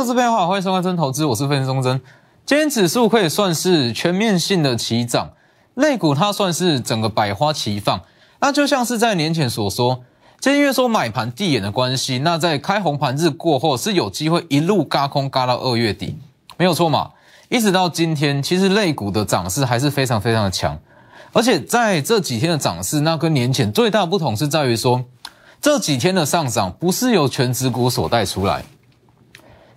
各位投资朋友好，欢迎收看真投资，我是分析钟真。今天指数可以算是全面性的齐涨，类股它算是整个百花齐放。那就像是在年前所说，今天因为说买盘递延的关系，那在开红盘日过后是有机会一路嘎空嘎到二月底，没有错嘛？一直到今天，其实类股的涨势还是非常非常的强，而且在这几天的涨势，那跟年前最大的不同是在于说，这几天的上涨不是由全指股所带出来。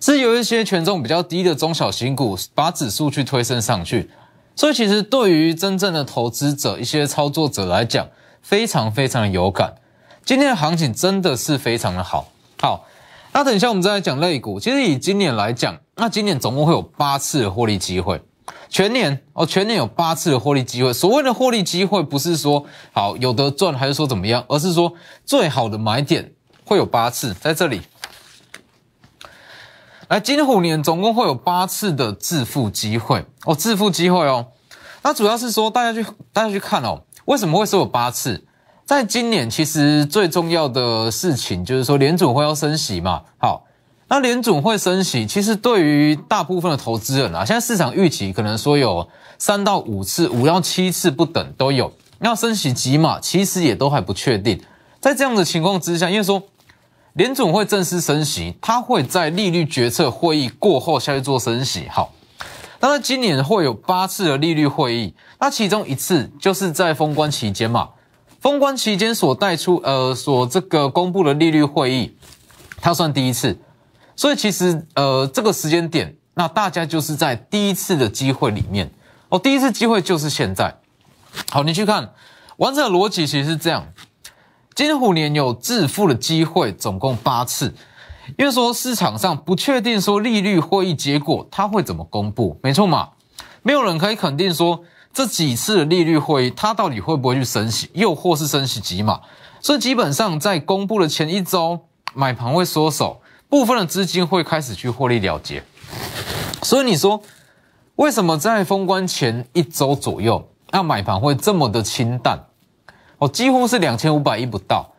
是有一些权重比较低的中小型股把指数去推升上去，所以其实对于真正的投资者、一些操作者来讲，非常非常的有感。今天的行情真的是非常的好。好，那等一下我们再来讲类股。其实以今年来讲，那今年总共会有八次的获利机会，全年哦，全年有八次的获利机会。所谓的获利机会，不是说好有得赚，还是说怎么样，而是说最好的买点会有八次在这里。来，金虎年总共会有八次的致富机会哦，致富机会哦。那主要是说，大家去大家去看哦，为什么会说有八次？在今年，其实最重要的事情就是说，联总会要升息嘛。好，那联总会升息，其实对于大部分的投资人啊，现在市场预期可能说有三到五次、五到七次不等都有。要升息几码，其实也都还不确定。在这样的情况之下，因为说。联总会正式升息，它会在利率决策会议过后下去做升息。好，那么今年会有八次的利率会议，那其中一次就是在封关期间嘛。封关期间所带出呃所这个公布的利率会议，它算第一次。所以其实呃这个时间点，那大家就是在第一次的机会里面哦，第一次机会就是现在。好，你去看完整的逻辑其实是这样。金虎年有致富的机会，总共八次。因为说市场上不确定说利率会议结果它会怎么公布，没错嘛？没有人可以肯定说这几次的利率会议它到底会不会去升息，又或是升息几码。所以基本上在公布的前一周，买盘会缩手，部分的资金会开始去获利了结。所以你说为什么在封关前一周左右，那买盘会这么的清淡？哦，几乎是两千五百亿不到。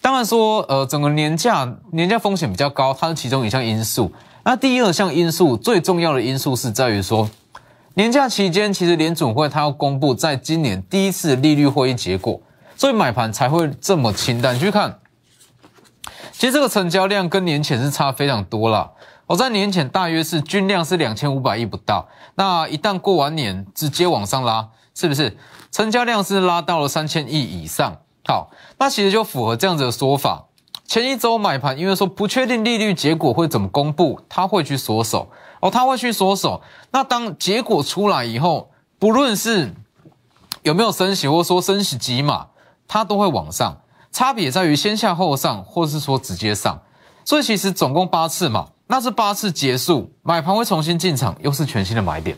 当然说，呃，整个年假年假风险比较高，它是其中一项因素。那第二项因素最重要的因素是在于说，年假期间其实联准会它要公布在今年第一次利率会议结果，所以买盘才会这么清淡。你去看，其实这个成交量跟年前是差非常多了。我在年前大约是均量是两千五百亿不到，那一旦过完年直接往上拉，是不是？成交量是拉到了三千亿以上，好，那其实就符合这样子的说法。前一周买盘，因为说不确定利率结果会怎么公布，他会去缩手哦，他会去缩手。那当结果出来以后，不论是有没有升息，或者说升息几码，它都会往上。差别在于先下后上，或是说直接上。所以其实总共八次嘛，那这八次结束，买盘会重新进场，又是全新的买点。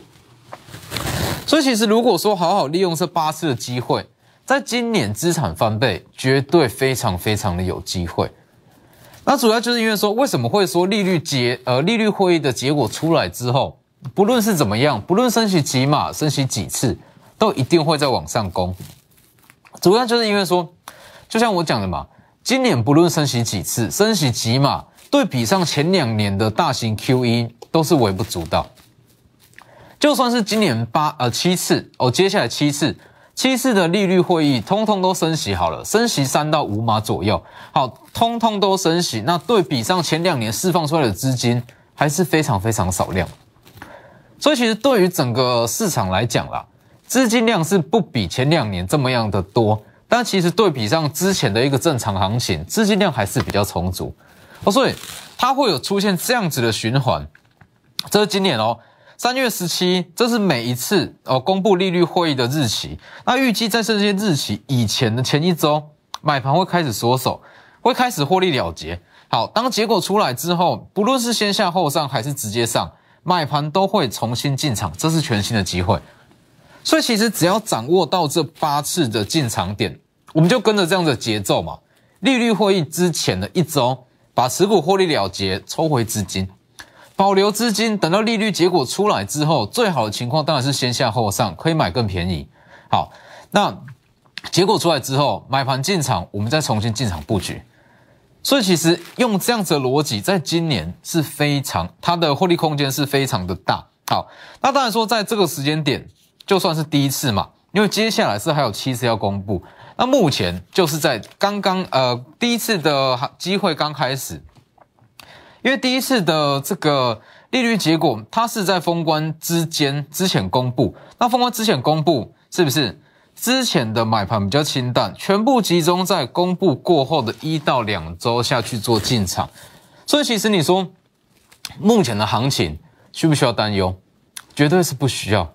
所以其实如果说好好利用这八次的机会，在今年资产翻倍，绝对非常非常的有机会。那主要就是因为说，为什么会说利率结呃利率会议的结果出来之后，不论是怎么样，不论升息几码、升息几次，都一定会在往上攻。主要就是因为说，就像我讲的嘛，今年不论升息几次、升息几码，对比上前两年的大型 QE 都是微不足道。就算是今年八呃七次哦，接下来七次七次的利率会议，通通都升息好了，升息三到五码左右，好，通通都升息。那对比上前两年释放出来的资金，还是非常非常少量。所以其实对于整个市场来讲啦，资金量是不比前两年这么样的多，但其实对比上之前的一个正常行情，资金量还是比较充足哦，所以它会有出现这样子的循环。这是今年哦。三月十七，这是每一次哦公布利率会议的日期。那预计在这些日期以前的前一周，买盘会开始缩手，会开始获利了结。好，当结果出来之后，不论是先下后上还是直接上，买盘都会重新进场，这是全新的机会。所以其实只要掌握到这八次的进场点，我们就跟着这样的节奏嘛。利率会议之前的一周，把持股获利了结，抽回资金。保留资金，等到利率结果出来之后，最好的情况当然是先下后上，可以买更便宜。好，那结果出来之后，买盘进场，我们再重新进场布局。所以其实用这样子的逻辑，在今年是非常它的获利空间是非常的大。好，那当然说在这个时间点，就算是第一次嘛，因为接下来是还有七次要公布。那目前就是在刚刚呃第一次的机会刚开始，因为第一次的这个利率结果，它是在封关之间之前公布。那封关之前公布，是不是之前的买盘比较清淡，全部集中在公布过后的一到两周下去做进场？所以其实你说目前的行情需不需要担忧？绝对是不需要，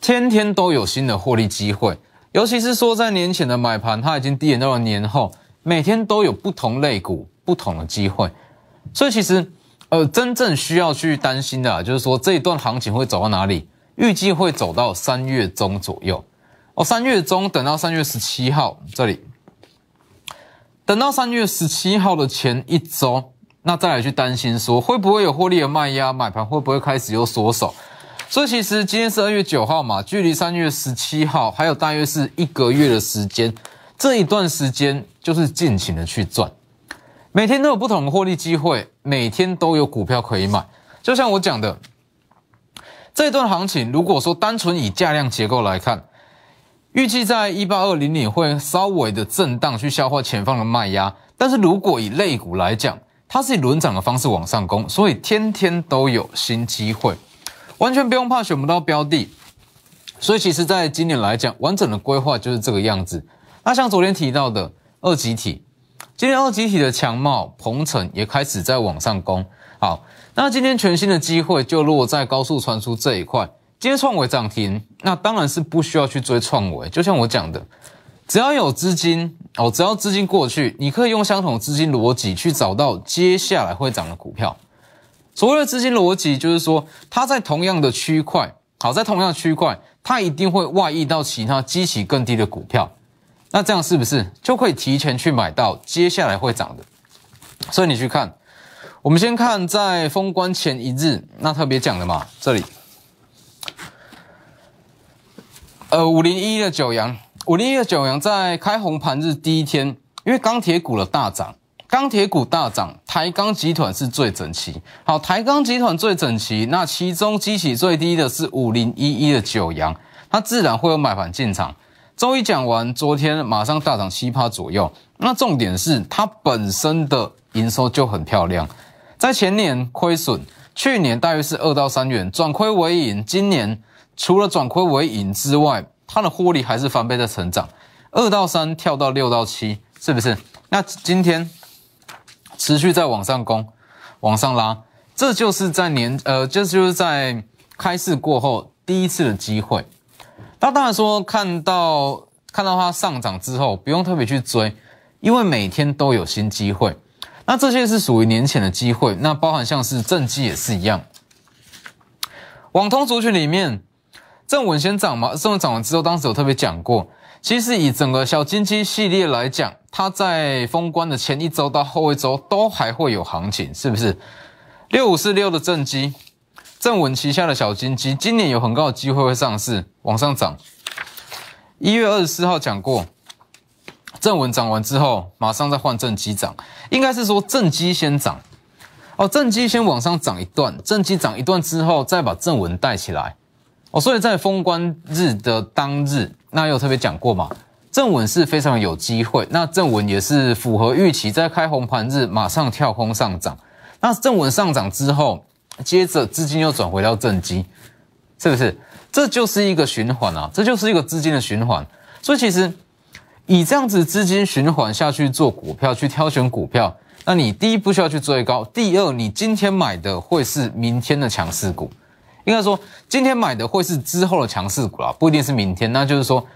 天天都有新的获利机会。尤其是说，在年前的买盘，它已经递延到了年后，每天都有不同类股、不同的机会，所以其实，呃，真正需要去担心的，就是说这一段行情会走到哪里？预计会走到三月中左右。哦，三月中等到三月十七号这里，等到三月十七号的前一周，那再来去担心说会不会有获利的卖压，买盘会不会开始有缩手？所以其实今天是二月九号嘛，距离三月十七号还有大约是一个月的时间，这一段时间就是尽情的去赚，每天都有不同的获利机会，每天都有股票可以买。就像我讲的，这一段行情，如果说单纯以价量结构来看，预计在一八二零年会稍微的震荡去消化前方的卖压，但是如果以类股来讲，它是以轮涨的方式往上攻，所以天天都有新机会。完全不用怕选不到标的，所以其实在今年来讲，完整的规划就是这个样子。那像昨天提到的二级体，今天二级体的强茂、鹏程也开始在往上攻。好，那今天全新的机会就落在高速传输这一块。今天创维涨停，那当然是不需要去追创维。就像我讲的，只要有资金哦，只要资金过去，你可以用相同的资金逻辑去找到接下来会涨的股票。所谓的资金逻辑，就是说，它在同样的区块，好，在同样的区块，它一定会外溢到其他基期更低的股票，那这样是不是就可以提前去买到接下来会涨的？所以你去看，我们先看在封关前一日，那特别讲的嘛，这里，呃，五零一的九阳，五零一的九阳在开红盘日第一天，因为钢铁股的大涨。钢铁股大涨，台钢集团是最整齐。好，台钢集团最整齐，那其中激起最低的是五零一一的九阳，它自然会有买盘进场。周一讲完，昨天马上大涨七趴左右。那重点是它本身的营收就很漂亮，在前年亏损，去年大约是二到三元，转亏为盈。今年除了转亏为盈之外，它的获利还是翻倍在成长，二到三跳到六到七，是不是？那今天。持续在往上攻，往上拉，这就是在年呃，这就是在开市过后第一次的机会。那当然说看到看到它上涨之后，不用特别去追，因为每天都有新机会。那这些是属于年前的机会，那包含像是正机也是一样。网通族群里面，正稳先涨嘛，正稳涨完之后，当时有特别讲过。其实以整个小金鸡系列来讲，它在封关的前一周到后一周都还会有行情，是不是？六五四六的正机，正稳旗下的小金鸡，今年有很高的机会会上市，往上涨。一月二十四号讲过，正文涨完之后，马上再换正机涨，应该是说正机先涨，哦，正机先往上涨一段，正机涨一段之后，再把正文带起来。哦，所以在封关日的当日，那有特别讲过嘛？正文是非常有机会，那正文也是符合预期，在开红盘日马上跳空上涨。那正文上涨之后，接着资金又转回到正机，是不是？这就是一个循环啊，这就是一个资金的循环。所以其实以这样子资金循环下去做股票，去挑选股票，那你第一不需要去追高，第二你今天买的会是明天的强势股。应该说，今天买的会是之后的强势股啦，不一定是明天。那就是说，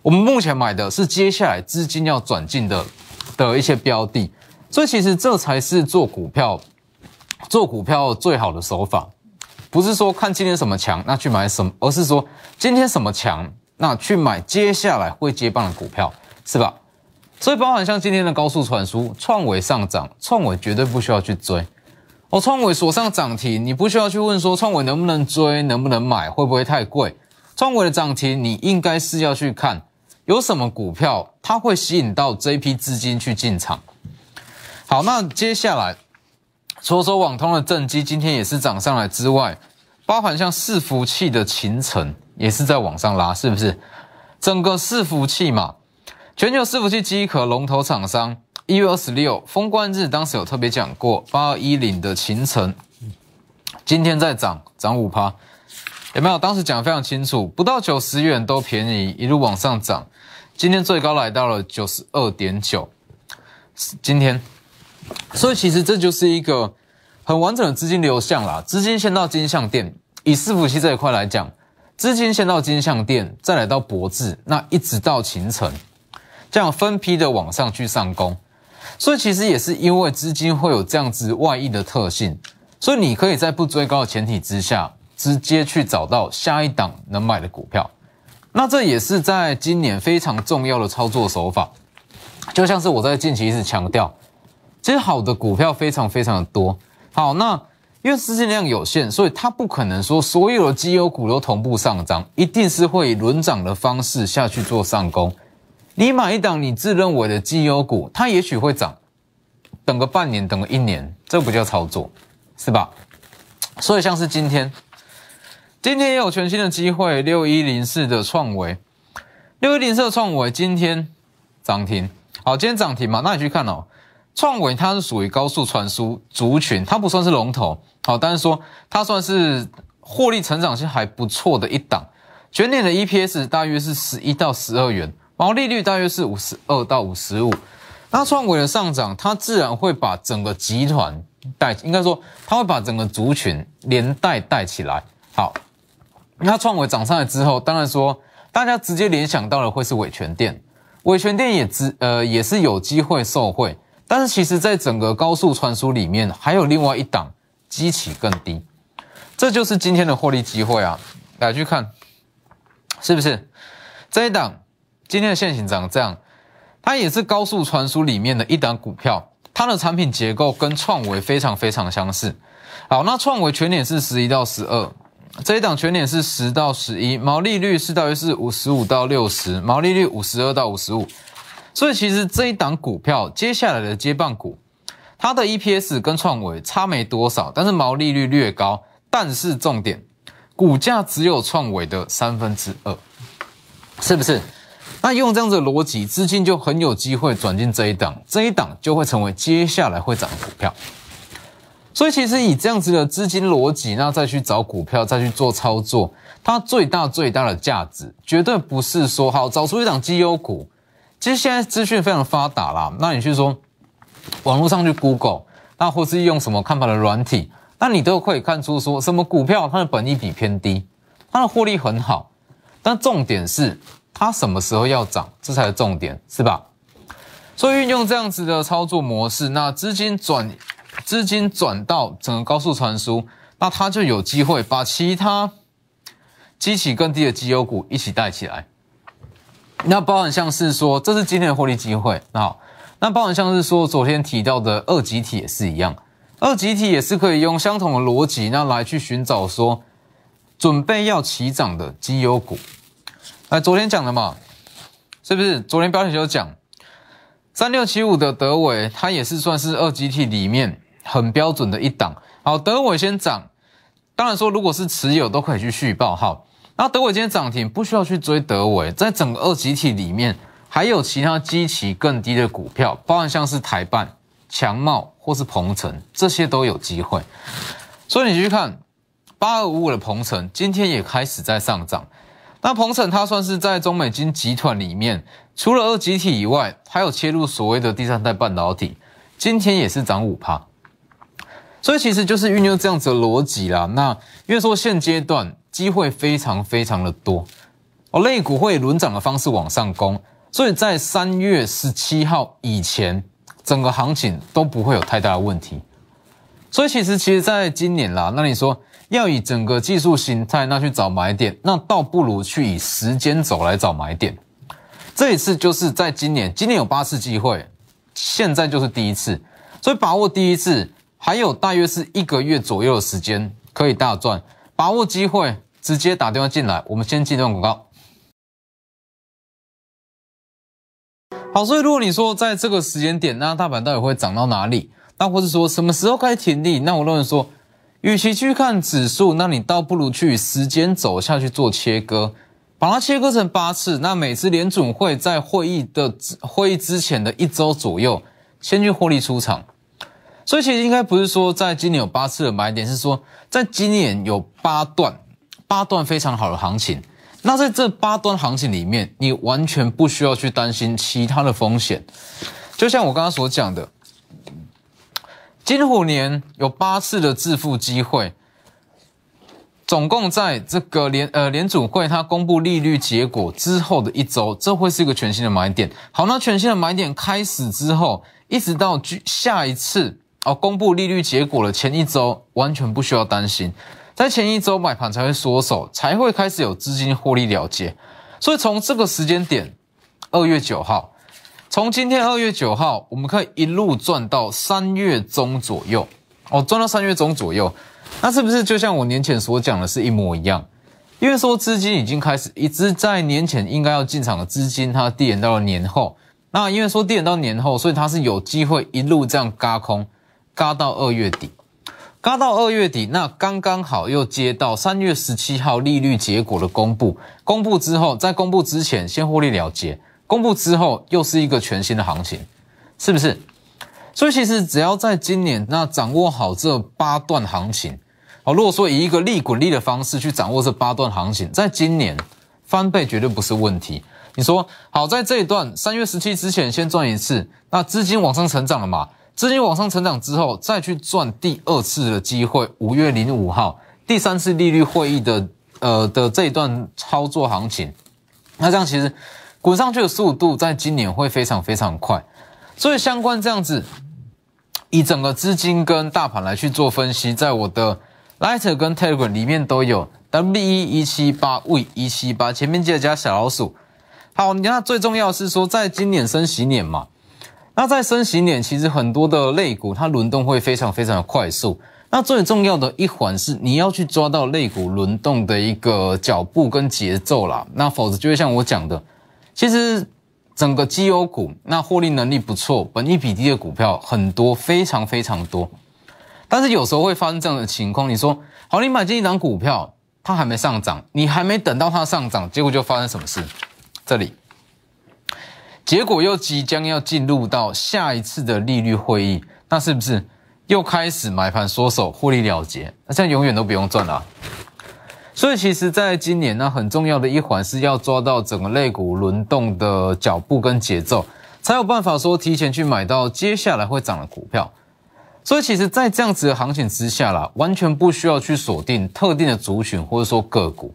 我们目前买的是接下来资金要转进的的一些标的，所以其实这才是做股票做股票最好的手法，不是说看今天什么强那去买什么，而是说今天什么强那去买接下来会接棒的股票，是吧？所以包含像今天的高速传输、创维上涨，创维绝对不需要去追。哦，创维锁上涨停，你不需要去问说创维能不能追，能不能买，会不会太贵？创维的涨停，你应该是要去看有什么股票，它会吸引到这一批资金去进场。好，那接下来，除了说网通的正机今天也是涨上来之外，包含像伺服器的秦城也是在往上拉，是不是？整个伺服器嘛，全球伺服器机壳龙头厂商，一月二十六封关日，当时有特别讲过，八二一零的秦城，今天在涨，涨五趴，有没有？当时讲的非常清楚，不到九十元都便宜，一路往上涨，今天最高来到了九十二点九，今天，所以其实这就是一个很完整的资金流向啦，资金先到金项店，以伺服器这一块来讲。资金先到金项店，再来到博智，那一直到秦城，这样分批的往上去上攻，所以其实也是因为资金会有这样子外溢的特性，所以你可以在不追高的前提之下，直接去找到下一档能买的股票，那这也是在今年非常重要的操作手法，就像是我在近期一直强调，其实好的股票非常非常的多，好那。因为资金量有限，所以它不可能说所有的绩优股都同步上涨，一定是会以轮涨的方式下去做上攻。你买一档你自认为的绩优股，它也许会涨，等个半年，等个一年，这不叫操作，是吧？所以像是今天，今天也有全新的机会，六一零四的创维，六一零四的创维今天涨停，好，今天涨停嘛？那你去看哦。创维它是属于高速传输族群，它不算是龙头，好，但是说它算是获利成长性还不错的一档。全年的 EPS 大约是十一到十二元，毛利率大约是五十二到五十五。那创维的上涨，它自然会把整个集团带，应该说它会把整个族群连带带起来。好，那创维涨上来之后，当然说大家直接联想到的会是伟权店，伟权店也只呃也是有机会受惠。但是其实，在整个高速传输里面，还有另外一档基期更低，这就是今天的获利机会啊！来去看，是不是这一档今天的现形长这样？它也是高速传输里面的一档股票，它的产品结构跟创维非常非常相似。好，那创维全年是十一到十二，这一档全年是十到十一，毛利率是大约是五十五到六十，毛利率五十二到五十五。所以其实这一档股票接下来的接棒股，它的 EPS 跟创维差没多少，但是毛利率略高，但是重点，股价只有创维的三分之二，是不是？那用这样子的逻辑，资金就很有机会转进这一档，这一档就会成为接下来会涨的股票。所以其实以这样子的资金逻辑，那再去找股票，再去做操作，它最大最大的价值，绝对不是说好找出一档绩优股。其实现在资讯非常发达啦，那你去说网络上去 Google，那或是用什么看盘的软体，那你都可以看出说什么股票它的本益比偏低，它的获利很好，但重点是它什么时候要涨，这才是重点，是吧？所以运用这样子的操作模式，那资金转资金转到整个高速传输，那它就有机会把其他激起更低的绩优股一起带起来。那包含像是说，这是今天的获利机会。好，那包含像是说，昨天提到的二级体也是一样，二级体也是可以用相同的逻辑，那来去寻找说，准备要起涨的绩优股。来，昨天讲的嘛，是不是？昨天标题就讲，三六七五的德伟，它也是算是二级体里面很标准的一档。好，德伟先涨，当然说，如果是持有都可以去续报。好。那德伟今天涨停，不需要去追德伟，在整个二级体里面，还有其他基期更低的股票，包含像是台办、强茂或是鹏程，这些都有机会。所以你去看八二五五的鹏程，今天也开始在上涨。那鹏程它算是在中美金集团里面，除了二级体以外，还有切入所谓的第三代半导体，今天也是涨五趴。所以其实就是运用这样子的逻辑啦。那因为说现阶段。机会非常非常的多，哦，类股会轮涨的方式往上攻，所以在三月十七号以前，整个行情都不会有太大的问题。所以其实其实在今年啦，那你说要以整个技术形态那去找买点，那倒不如去以时间走来找买点。这一次就是在今年，今年有八次机会，现在就是第一次，所以把握第一次，还有大约是一个月左右的时间可以大赚，把握机会。直接打电话进来，我们先进段广告。好，所以如果你说在这个时间点，那大盘到底会涨到哪里？那或者说什么时候该停利？那我认为说，与其去看指数，那你倒不如去时间走下去做切割，把它切割成八次。那每次联准会在会议的会议之前的一周左右，先去获利出场。所以其实应该不是说在今年有八次的买点，是说在今年有八段八段非常好的行情。那在这八段行情里面，你完全不需要去担心其他的风险。就像我刚刚所讲的。金虎年有八次的致富机会，总共在这个联呃联储会它公布利率结果之后的一周，这会是一个全新的买点。好，那全新的买点开始之后，一直到下一次哦公布利率结果的前一周，完全不需要担心，在前一周买盘才会缩手，才会开始有资金获利了结。所以从这个时间点，二月九号。从今天二月九号，我们可以一路赚到三月中左右哦，赚到三月中左右，那是不是就像我年前所讲的是一模一样？因为说资金已经开始，一直在年前应该要进场的资金，它递延到了年后。那因为说递延到年后，所以它是有机会一路这样嘎空，嘎到二月底，嘎到二月底，那刚刚好又接到三月十七号利率结果的公布，公布之后，在公布之前先获利了结。公布之后，又是一个全新的行情，是不是？所以其实只要在今年，那掌握好这八段行情，哦，如果说以一个利滚利的方式去掌握这八段行情，在今年翻倍绝对不是问题。你说好，在这一段三月十七之前先赚一次，那资金往上成长了嘛？资金往上成长之后，再去赚第二次的机会，五月零五号第三次利率会议的呃的这一段操作行情，那这样其实。滚上去的速度在今年会非常非常快，所以相关这样子，以整个资金跟大盘来去做分析，在我的 Lighter 跟 Telegram 里面都有 W 一一七八 V 一七八，前面记得加小老鼠。好，你看最重要是说，在今年升息年嘛，那在升息年，其实很多的类股它轮动会非常非常的快速。那最重要的一环是你要去抓到类股轮动的一个脚步跟节奏啦，那否则就会像我讲的。其实整个绩优股，那获利能力不错、本益比低的股票很多，非常非常多。但是有时候会发生这样的情况，你说好，你买进一档股票，它还没上涨，你还没等到它上涨，结果就发生什么事？这里，结果又即将要进入到下一次的利率会议，那是不是又开始买盘缩手、获利了结？那这样永远都不用赚了。所以其实，在今年呢，很重要的一环是要抓到整个类股轮动的脚步跟节奏，才有办法说提前去买到接下来会涨的股票。所以其实，在这样子的行情之下啦，完全不需要去锁定特定的族群或者说个股，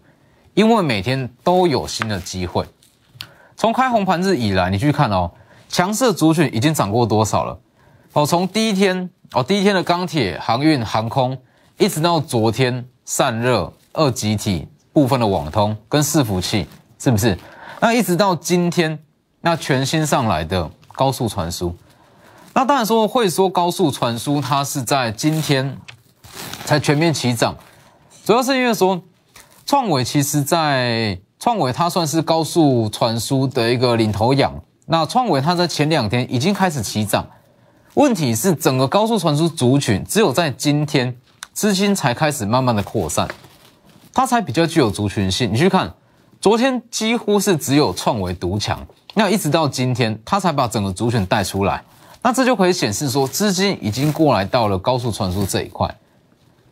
因为每天都有新的机会。从开红盘日以来，你去看哦，强势族群已经涨过多少了？哦，从第一天哦，第一天的钢铁、航运、航空，一直到昨天散热。二极体部分的网通跟伺服器是不是？那一直到今天，那全新上来的高速传输，那当然说会说高速传输，它是在今天才全面起涨，主要是因为说创伟其实在创伟它算是高速传输的一个领头羊，那创伟它在前两天已经开始起涨，问题是整个高速传输族群只有在今天资金才开始慢慢的扩散。它才比较具有族群性。你去看，昨天几乎是只有创维独强，那一直到今天，它才把整个族群带出来。那这就可以显示说，资金已经过来到了高速传输这一块。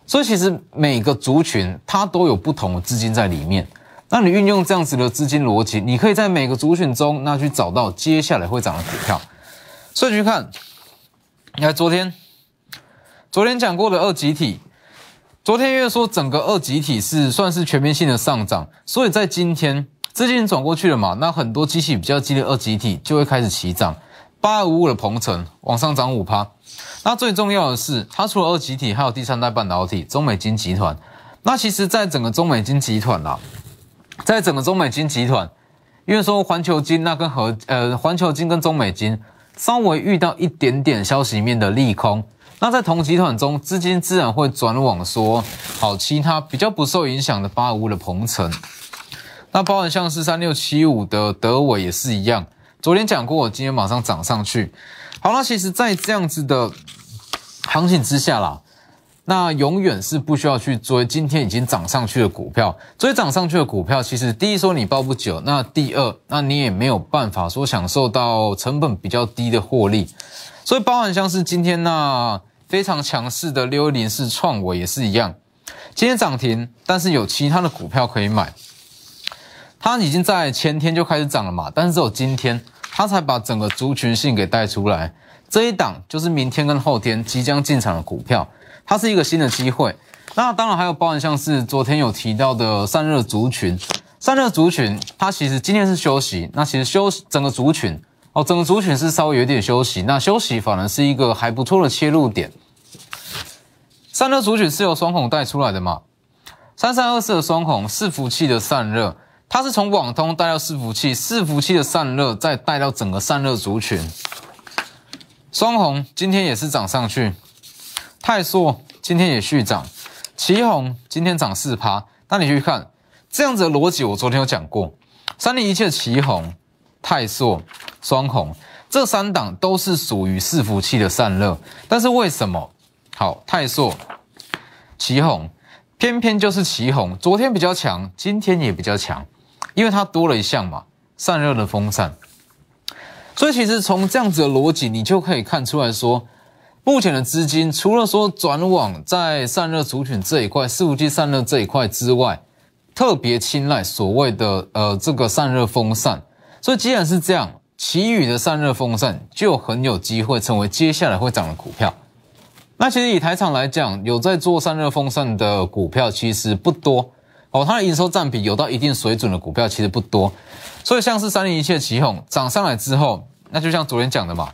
所以其实每个族群它都有不同的资金在里面。那你运用这样子的资金逻辑，你可以在每个族群中，那去找到接下来会涨的股票。所以去看，你看昨天，昨天讲过的二级体。昨天因为说整个二级体是算是全面性的上涨，所以在今天资金转过去了嘛，那很多机器比较激烈二级体就会开始起涨。八二五五的鹏程往上涨五趴，那最重要的是，它除了二级体，还有第三代半导体中美金集团。那其实，在整个中美金集团啊，在整个中美金集团，因为说环球金那跟和呃环球金跟中美金稍微遇到一点点消息面的利空。那在同集团中，资金自然会转往说好其他比较不受影响的八五的鹏程，那包含像是三六七五的德伟也是一样，昨天讲过，今天马上涨上去。好，那其实，在这样子的行情之下啦，那永远是不需要去追今天已经涨上去的股票。追涨上去的股票，其实第一说你抱不久，那第二，那你也没有办法说享受到成本比较低的获利。所以，包含像是今天那非常强势的六一零四创维也是一样，今天涨停，但是有其他的股票可以买。它已经在前天就开始涨了嘛，但是只有今天它才把整个族群性给带出来。这一档就是明天跟后天即将进场的股票，它是一个新的机会。那当然还有包含像是昨天有提到的散热族群，散热族群它其实今天是休息，那其实休息整个族群。哦，整个族群是稍微有点休息，那休息反而是一个还不错的切入点。散热族群是由双红带出来的嘛？三三二四的双红伺服器的散热，它是从网通带到伺服器，伺服器的散热再带到整个散热族群。双红今天也是涨上去，泰硕今天也续涨，旗红今天涨四趴。那你去看这样子的逻辑，我昨天有讲过，三零一切旗红。泰硕、双红这三档都是属于伺服器的散热，但是为什么好泰硕、旗红偏偏就是旗红？昨天比较强，今天也比较强，因为它多了一项嘛，散热的风扇。所以其实从这样子的逻辑，你就可以看出来说，目前的资金除了说转往在散热族群这一块、伺服器散热这一块之外，特别青睐所谓的呃这个散热风扇。所以既然是这样，奇宇的散热风扇就很有机会成为接下来会涨的股票。那其实以台厂来讲，有在做散热风扇的股票其实不多哦，它的营收占比有到一定水准的股票其实不多。所以像是三零一切起哄涨上来之后，那就像昨天讲的嘛，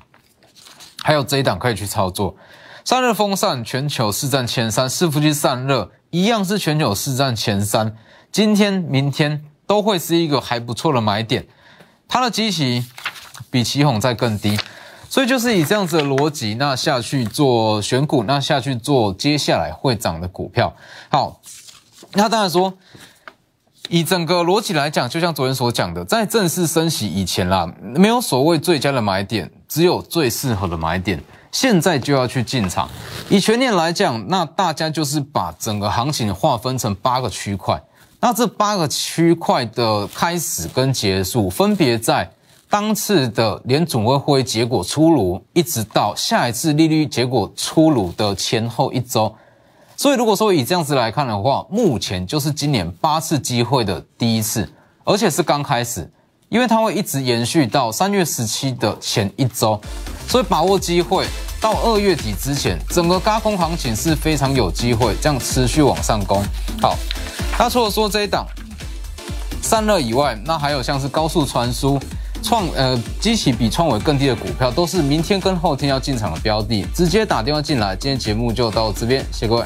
还有这一档可以去操作。散热风扇全球市占前三，伺服器散热一样是全球市占前三，今天、明天都会是一个还不错的买点。它的基期比奇宏再更低，所以就是以这样子的逻辑，那下去做选股，那下去做接下来会涨的股票。好，那当然说，以整个逻辑来讲，就像昨天所讲的，在正式升息以前啦，没有所谓最佳的买点，只有最适合的买点。现在就要去进场。以全年来讲，那大家就是把整个行情划分成八个区块。那这八个区块的开始跟结束，分别在当次的联总会会议结果出炉，一直到下一次利率结果出炉的前后一周。所以，如果说以这样子来看的话，目前就是今年八次机会的第一次，而且是刚开始，因为它会一直延续到三月十七的前一周，所以把握机会，到二月底之前，整个高空行情是非常有机会这样持续往上攻。好。那除了说这一档散热以外，那还有像是高速传输、创呃机器比创维更低的股票，都是明天跟后天要进场的标的。直接打电话进来，今天节目就到这边，谢谢各位。